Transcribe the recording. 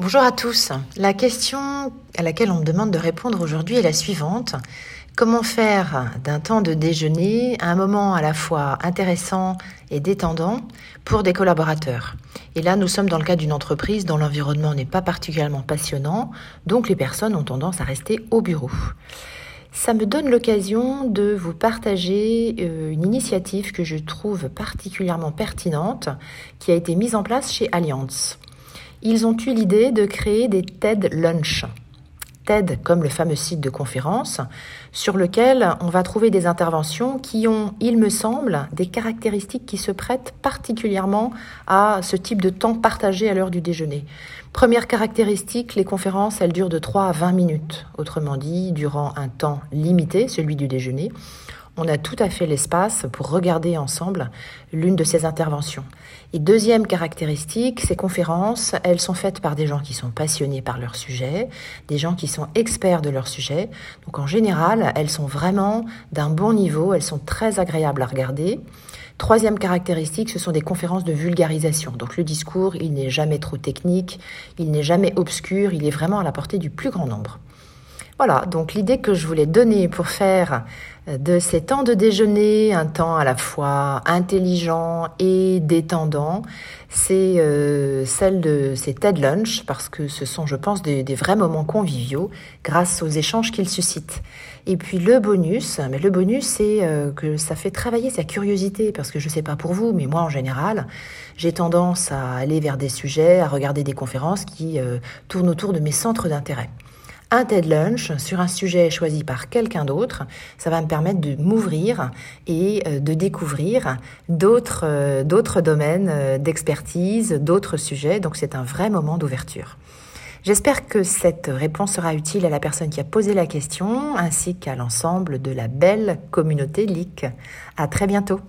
Bonjour à tous. La question à laquelle on me demande de répondre aujourd'hui est la suivante. Comment faire d'un temps de déjeuner un moment à la fois intéressant et détendant pour des collaborateurs? Et là, nous sommes dans le cas d'une entreprise dont l'environnement n'est pas particulièrement passionnant, donc les personnes ont tendance à rester au bureau. Ça me donne l'occasion de vous partager euh, une initiative que je trouve particulièrement pertinente qui a été mise en place chez Allianz ils ont eu l'idée de créer des TED Lunch. TED comme le fameux site de conférence, sur lequel on va trouver des interventions qui ont, il me semble, des caractéristiques qui se prêtent particulièrement à ce type de temps partagé à l'heure du déjeuner. Première caractéristique, les conférences, elles durent de 3 à 20 minutes, autrement dit, durant un temps limité, celui du déjeuner on a tout à fait l'espace pour regarder ensemble l'une de ces interventions. Et deuxième caractéristique, ces conférences, elles sont faites par des gens qui sont passionnés par leur sujet, des gens qui sont experts de leur sujet. Donc en général, elles sont vraiment d'un bon niveau, elles sont très agréables à regarder. Troisième caractéristique, ce sont des conférences de vulgarisation. Donc le discours, il n'est jamais trop technique, il n'est jamais obscur, il est vraiment à la portée du plus grand nombre. Voilà, donc l'idée que je voulais donner pour faire euh, de ces temps de déjeuner un temps à la fois intelligent et détendant, c'est euh, celle de ces TED Lunch, parce que ce sont, je pense, des, vrais moments conviviaux grâce aux échanges qu'ils suscitent. Et puis le bonus, mais le bonus, c'est euh, que ça fait travailler sa curiosité, parce que je ne sais pas pour vous, mais moi en général, j'ai tendance à aller vers des sujets, à regarder des conférences qui tournent autour de mes centres d'intérêt un TED Lunch sur un sujet choisi par quelqu'un d'autre. Ça va me permettre de m'ouvrir et euh, de découvrir d'autres euh, d'autres domaines euh, d'expertise, d'autres sujets. Donc c'est un vrai moment d'ouverture. J'espère que cette réponse sera utile à la personne qui a posé la question ainsi qu'à l'ensemble de la belle communauté LIC. À très bientôt.